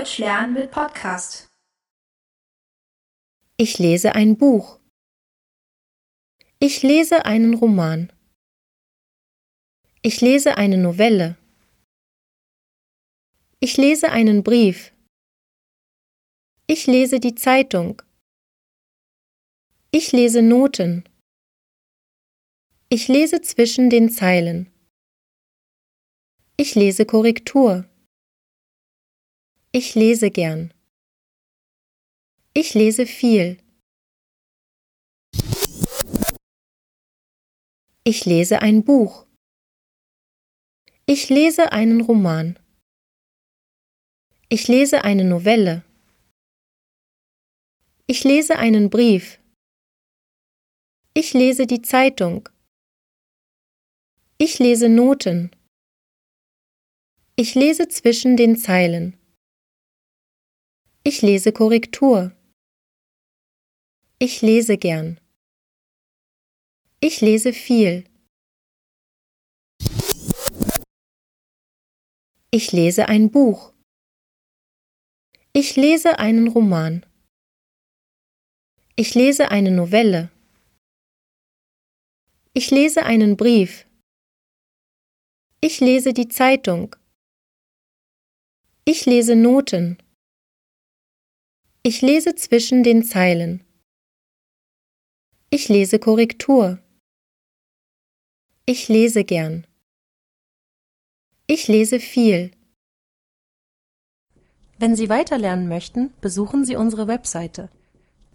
Deutsch lernen mit Podcast. Ich lese ein Buch. Ich lese einen Roman. Ich lese eine Novelle. Ich lese einen Brief. Ich lese die Zeitung. Ich lese Noten. Ich lese zwischen den Zeilen. Ich lese Korrektur. Ich lese gern. Ich lese viel. Ich lese ein Buch. Ich lese einen Roman. Ich lese eine Novelle. Ich lese einen Brief. Ich lese die Zeitung. Ich lese Noten. Ich lese zwischen den Zeilen. Ich lese Korrektur. Ich lese gern. Ich lese viel. Ich lese ein Buch. Ich lese einen Roman. Ich lese eine Novelle. Ich lese einen Brief. Ich lese die Zeitung. Ich lese Noten. Ich lese zwischen den Zeilen. Ich lese Korrektur. Ich lese gern. Ich lese viel. Wenn Sie weiterlernen möchten, besuchen Sie unsere Webseite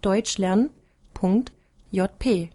deutschlernen.jp